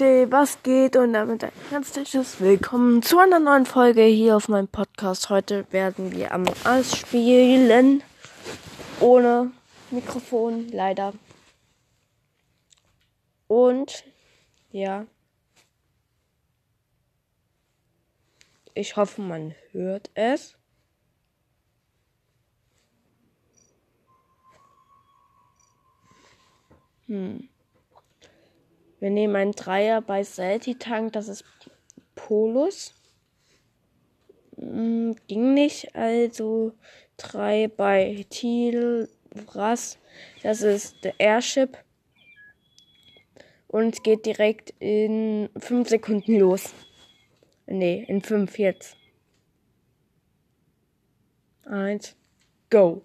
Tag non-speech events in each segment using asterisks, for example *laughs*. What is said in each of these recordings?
Hey, was geht? Und damit ein herzliches Willkommen zu einer neuen Folge hier auf meinem Podcast. Heute werden wir am Us spielen. Ohne Mikrofon, leider. Und ja. Ich hoffe, man hört es. Hm. Wir nehmen einen Dreier bei Salty Tank, das ist Polus. Hm, ging nicht, also drei bei Thiel Brass, das ist der Airship. Und geht direkt in 5 Sekunden los. Nee, in 5 jetzt. Eins, go.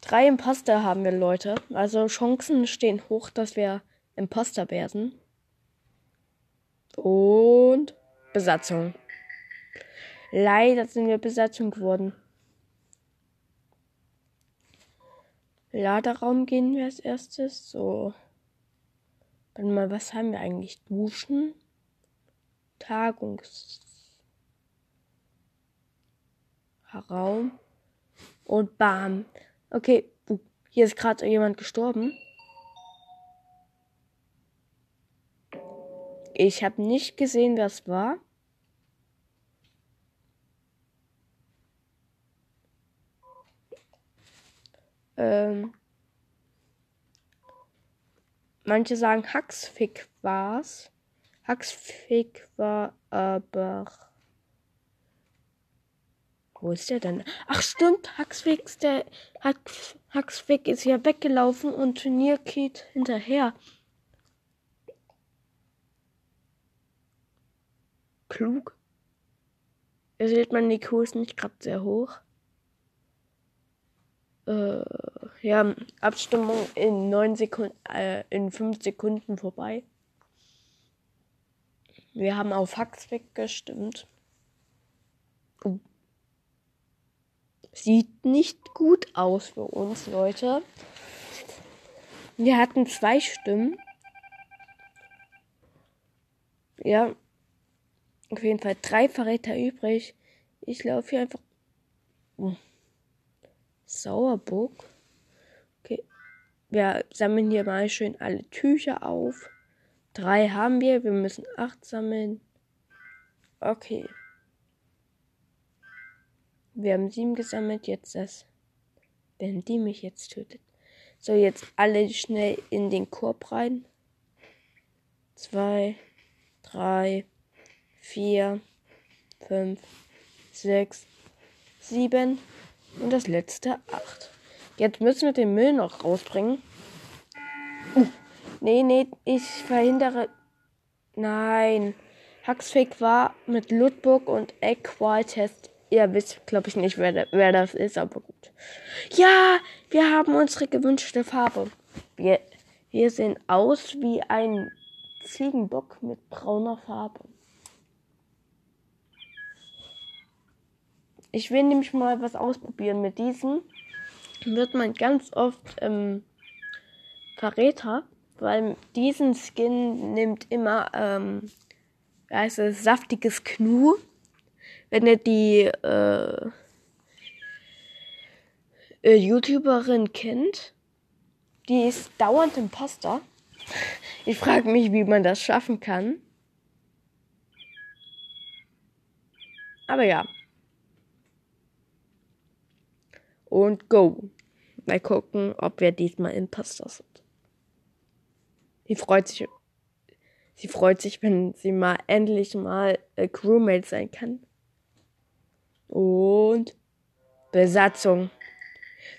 Drei Imposter haben wir, Leute. Also Chancen stehen hoch, dass wir Imposter werden. Und Besatzung. Leider sind wir Besatzung geworden. Laderaum gehen wir als erstes. So. Warte mal, was haben wir eigentlich? Duschen? Tagungs. Raum. Und bam. Okay, hier ist gerade jemand gestorben. Ich habe nicht gesehen, wer es war. Ähm, manche sagen Haxfick war's. Haxfick war aber. Wo ist der denn? Ach stimmt, Haxfick ist der Hax, ist ja weggelaufen und Turnier geht hinterher. Klug. Ihr seht, mein IQ ist nicht gerade sehr hoch. Äh, ja, Abstimmung in neun Sekunden, äh, in fünf Sekunden vorbei. Wir haben auf Hacks weggestimmt. Oh. Sieht nicht gut aus für uns, Leute. Wir hatten zwei Stimmen. Ja, auf jeden Fall drei Verräter übrig. Ich laufe hier einfach. Oh. Sauerburg. Okay. Wir sammeln hier mal schön alle Tücher auf. Drei haben wir. Wir müssen acht sammeln. Okay. Wir haben sieben gesammelt. Jetzt das. Wenn die mich jetzt tötet. So, jetzt alle schnell in den Korb rein. Zwei, drei, vier, fünf, sechs, sieben und das letzte acht. Jetzt müssen wir den Müll noch rausbringen. Uh, nee, nee, ich verhindere. Nein. Huxfig war mit Ludburg und Equal-Test. Ihr wisst, glaube ich, nicht, wer, wer das ist, aber gut. Ja, wir haben unsere gewünschte Farbe. Wir, wir sehen aus wie ein Ziegenbock mit brauner Farbe. Ich will nämlich mal was ausprobieren. Mit diesem wird man ganz oft ähm, Verräter, weil diesen Skin nimmt immer, ähm, heißt es, saftiges Knu. Wenn ihr die äh, äh, YouTuberin kennt, die ist dauernd Imposter. Ich frage mich, wie man das schaffen kann. Aber ja. Und go. Mal gucken, ob wir diesmal Imposter sind. Sie freut sich. Sie freut sich, wenn sie mal endlich mal äh, Crewmate sein kann. Und Besatzung.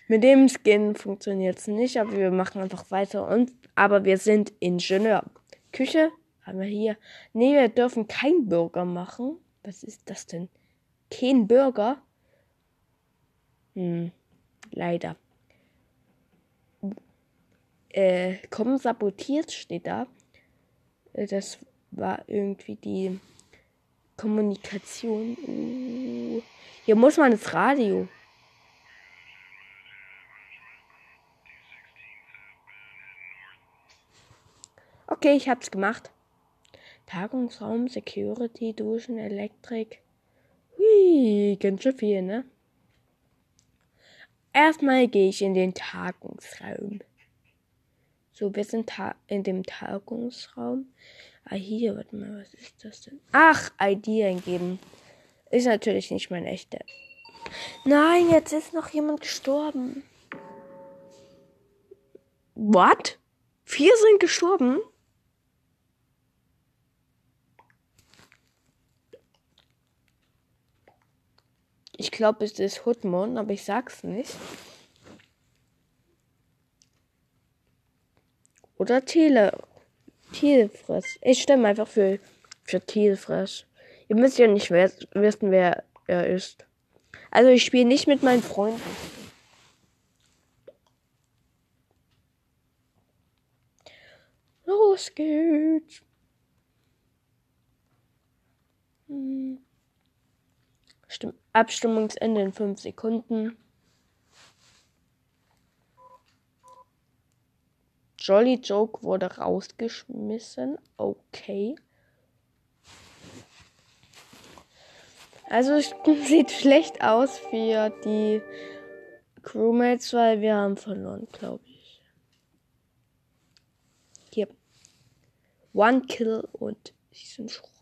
Mit dem Skin funktioniert es nicht, aber wir machen einfach weiter. Und, aber wir sind Ingenieur. Küche haben wir hier. Nee, wir dürfen kein Burger machen. Was ist das denn? Kein Burger? Hm leider. Äh, kommen sabotiert steht da. Äh, das war irgendwie die Kommunikation. Uh, hier muss man das Radio. Okay, ich hab's gemacht. Tagungsraum, Security, Duschen, Elektrik. Hui, ganz schön viel, ne? Erstmal gehe ich in den Tagungsraum. So, wir sind ta in dem Tagungsraum. Ah, hier, warte mal, was ist das denn? Ach, ID eingeben. Ist natürlich nicht mein echter. Nein, jetzt ist noch jemand gestorben. What? Vier sind gestorben? Ich glaube, es ist Hutmon, aber ich sag's nicht. Oder Tele. Telefress. Ich stimme einfach für, für Telefress. Ihr müsst ja nicht wissen, wer er ist. Also ich spiele nicht mit meinen Freunden. Los geht's. Hm. Abstimmungsende in 5 Sekunden. Jolly Joke wurde rausgeschmissen. Okay. Also es *laughs* sieht schlecht aus für die Crewmates, weil wir haben verloren, glaube ich. Hier. One Kill und sie sind Schrott.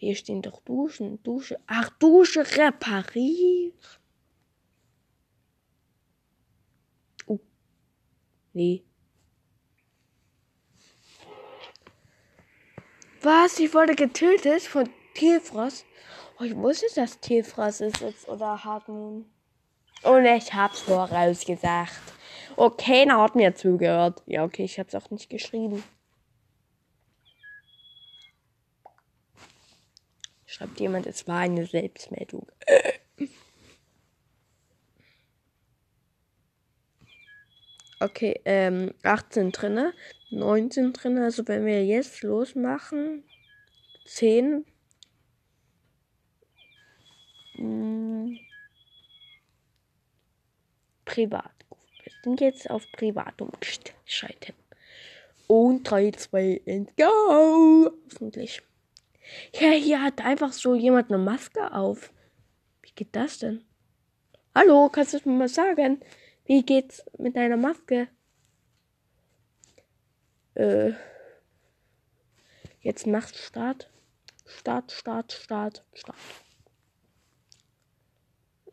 Hier stehen doch Duschen. Dusche. Ach, Dusche repariert. Oh. Nee. Was? Ich wurde getötet von Tierfrost? Oh, ich wusste, dass Tierfrost ist jetzt oder Hartmoon. Und ich hab's vorausgesagt. Oh, keiner hat mir zugehört. Ja, okay, ich hab's auch nicht geschrieben. Schreibt jemand, es war eine Selbstmeldung. Okay, ähm, 18 drinne, 19 drinne. Also wenn wir jetzt losmachen, 10. Hm, privat. Wir sind jetzt auf Privat umgeschaltet. Und 3, 2, and go! Hoffentlich. Ja, hier hat einfach so jemand eine Maske auf. Wie geht das denn? Hallo, kannst du mir mal sagen? Wie geht's mit deiner Maske? Äh. Jetzt macht Start. Start, Start, Start, Start.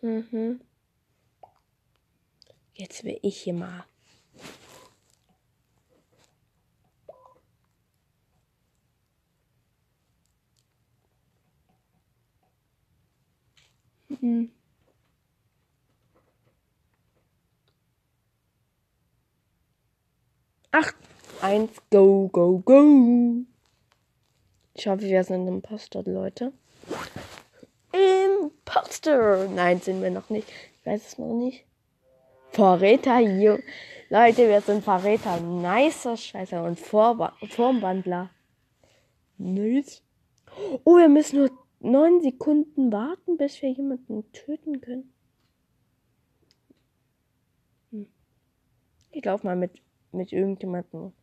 Mhm. Jetzt will ich hier mal. Mhm. Acht, eins, go, go, go. Ich hoffe, wir sind Imposter, Leute. Imposter! Nein, sind wir noch nicht. Ich weiß es noch nicht. Verräter, Leute, wir sind Verräter. Nicer Scheiße. Und Vorba Formwandler. Nice. Oh, wir müssen nur neun Sekunden warten, bis wir jemanden töten können. Hm. Ich laufe mal mit, mit irgendjemandem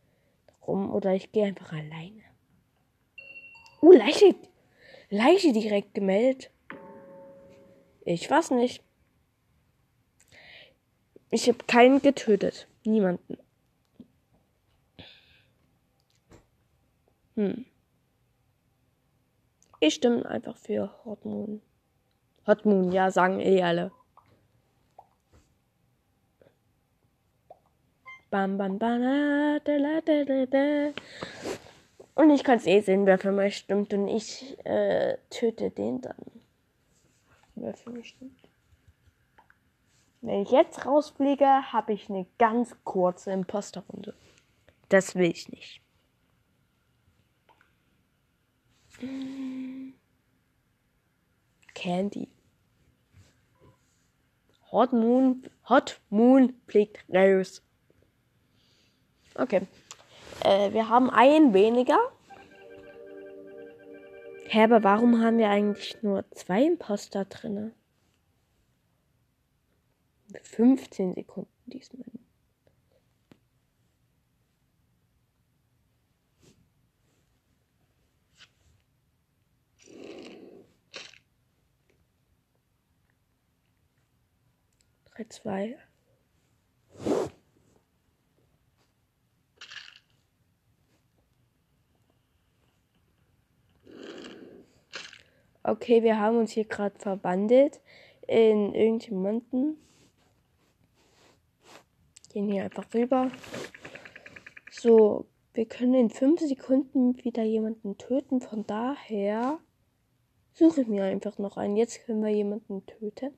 rum oder ich gehe einfach alleine. Oh, Leiche. Leiche direkt gemeldet. Ich weiß nicht. Ich habe keinen getötet. Niemanden. Hm. Ich stimme einfach für Hot Moon. Hot Moon, ja, sagen eh alle. Bam, bam, bam, da, da, da, da. Und ich kann es eh sehen, wer für mich stimmt. Und ich äh, töte den dann. Wer für mich stimmt. Wenn ich jetzt rausfliege, habe ich eine ganz kurze Imposterrunde. Das will ich nicht. Candy. Hot Moon, Hot Moon fliegt raus. Okay. Äh, wir haben einen weniger. Hä, aber warum haben wir eigentlich nur zwei Imposter drinne? 15 Sekunden diesmal. 3, 2. Okay, wir haben uns hier gerade verwandelt in irgendjemanden. Gehen hier einfach rüber. So, wir können in 5 Sekunden wieder jemanden töten. Von daher suche ich mir einfach noch einen. Jetzt können wir jemanden töten.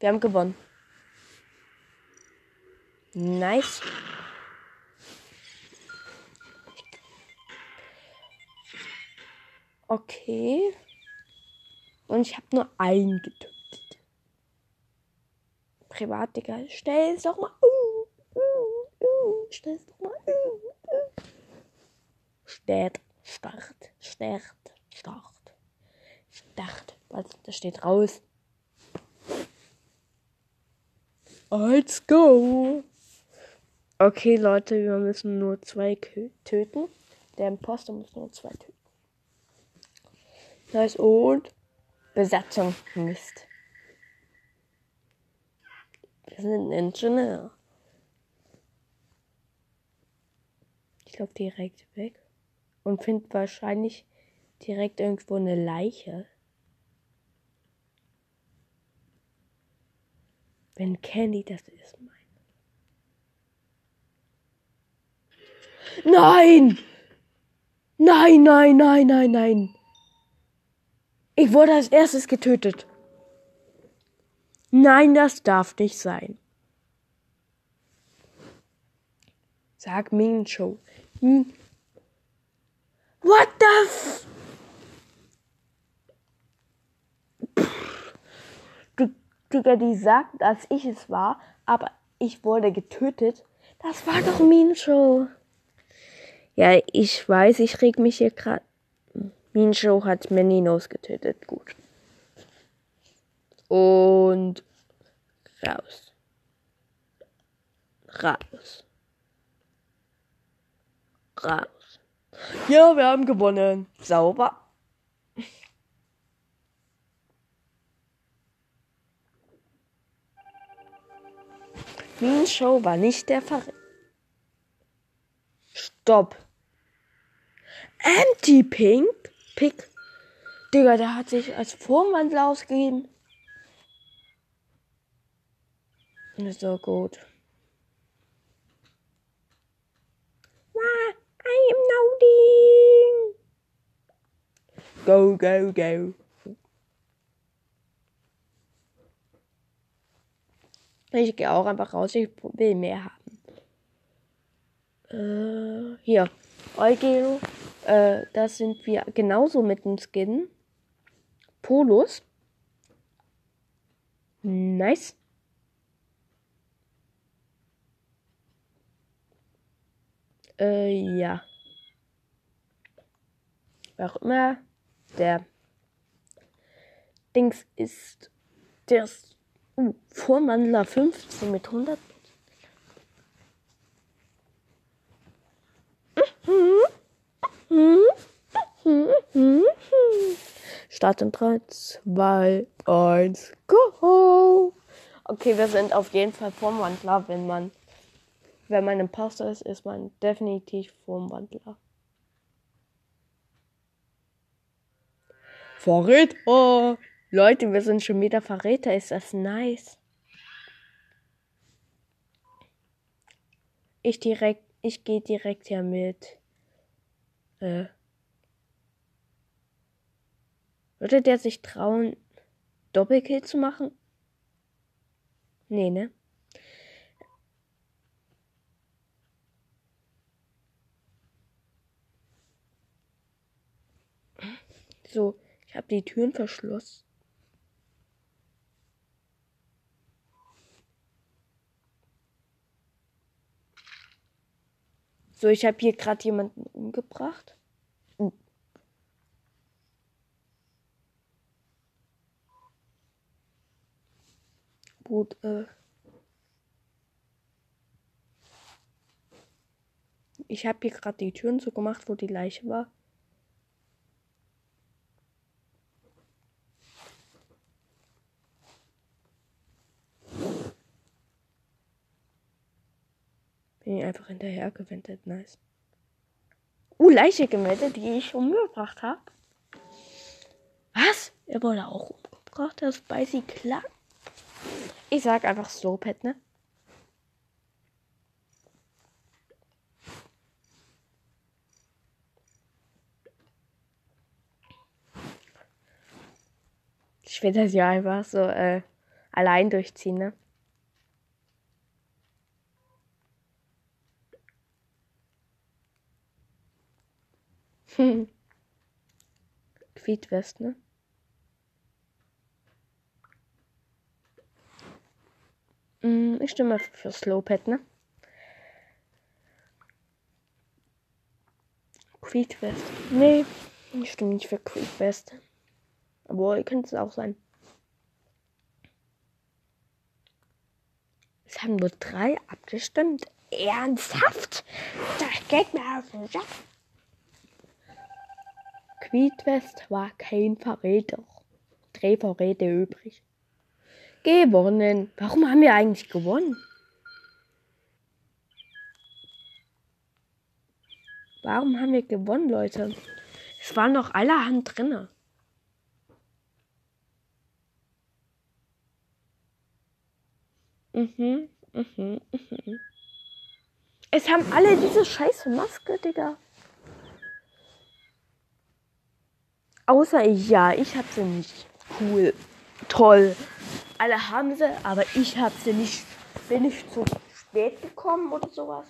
Wir haben gewonnen. Nice. Okay. Und ich habe nur einen getötet. Privat, Digga. Stell es doch mal. Uh, uh, uh. Stell es doch mal. Uh, uh. Start, Start, Start, Start. Start. Was? Da steht raus. Let's go. Okay, Leute, wir müssen nur zwei töten. Der Imposter muss nur zwei töten. Nice und Besatzung Mist. Wir sind ein Ingenieur. Ich laufe direkt weg und finde wahrscheinlich direkt irgendwo eine Leiche. Wenn Candy das ist, mein. Nein! Nein, nein, nein, nein, nein. Ich wurde als erstes getötet. Nein, das darf nicht sein. Sag Ming Show. Hm. What the f Digga, die sagt, dass ich es war, aber ich wurde getötet. Das war doch Mean Show. Ja, ich weiß, ich reg mich hier gerade Mean Show hat Meninos getötet. Gut. Und raus. Raus. Raus. Ja, wir haben gewonnen. Sauber. Show war nicht der Fall. Stopp. Anti-Pink? Pick. Digga, der hat sich als Vorwandler ausgegeben. Ist so gut. I am loading. Go, go, go. Ich gehe auch einfach raus. Ich will mehr haben. Äh, hier. Eugeo. Äh, da sind wir genauso mit dem Skin. Polos. Nice. Äh, ja. Wer auch immer der Dings ist. Der ist uh, Vormandler 15 mit 100. Mhm. Start in 3, 2, 1, go! Okay, wir sind auf jeden Fall Formwandler. Wenn man, wenn man Imposter ist, ist man definitiv Formwandler. Verräter! Leute, wir sind schon wieder Verräter. Ist das nice? Ich direkt, ich gehe direkt hier mit. Äh, würde der sich trauen, Doppelkill zu machen? Nee, ne? So, ich habe die Türen verschlossen. So, ich habe hier gerade jemanden umgebracht. Gut, äh. Ich habe hier gerade die Türen so gemacht, wo die Leiche war. Einfach hinterher gewendet. Nice. Uh, Leiche gemeldet, die ich umgebracht habe. Was? Er wurde auch umgebracht, das Spicy klar. Ich sag einfach so, Pet, ne? Ich will das ja einfach so äh, allein durchziehen, ne? *laughs* Quietwest, ne? Mm, ich stimme für Slowpad, ne? Creed West. Nee, ich stimme nicht für Creed West. Aber könnte es auch sein. Es haben nur drei abgestimmt. Ernsthaft? Das geht mir auf den Sack. Quidwest war kein Verräter. Drei Verräter übrig. Gewonnen. Warum haben wir eigentlich gewonnen? Warum haben wir gewonnen, Leute? Es waren noch allerhand drinne. Mhm, mhm, mhm. Es haben alle diese scheiße Maske, Digga. Außer ja, ich hab sie nicht. Cool. Toll. Alle haben sie, aber ich hab sie nicht. Bin ich zu spät gekommen oder sowas?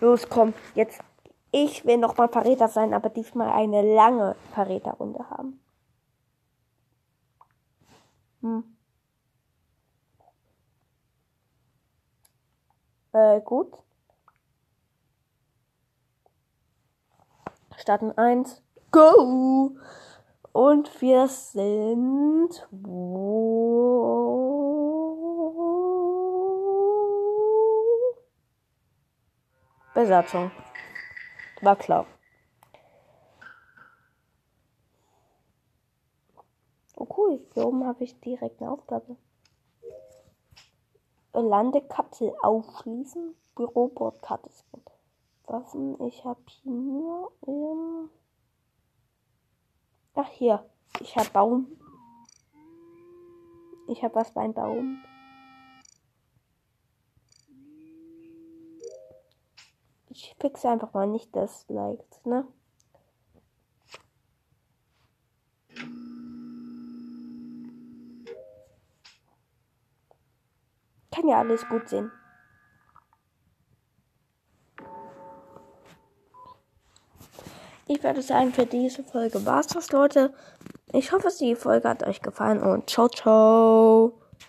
Los, komm, jetzt. Ich will nochmal Verräter sein, aber diesmal eine lange Verräterrunde haben. Hm. Äh, gut. Starten 1. Go! Und wir sind. Besatzung. War klar. Oh cool, hier oben habe ich direkt eine Aufgabe. Landekapsel aufschließen. Bürobordkarte. Waffen. Ich habe hier. Ähm Ach, hier. Ich habe Baum. Ich habe was beim Baum. Ich fixe einfach mal nicht das Likes, ne? Kann ja alles gut sehen. Ich würde sagen, für diese Folge war es das, Leute. Ich hoffe, die Folge hat euch gefallen und ciao, ciao.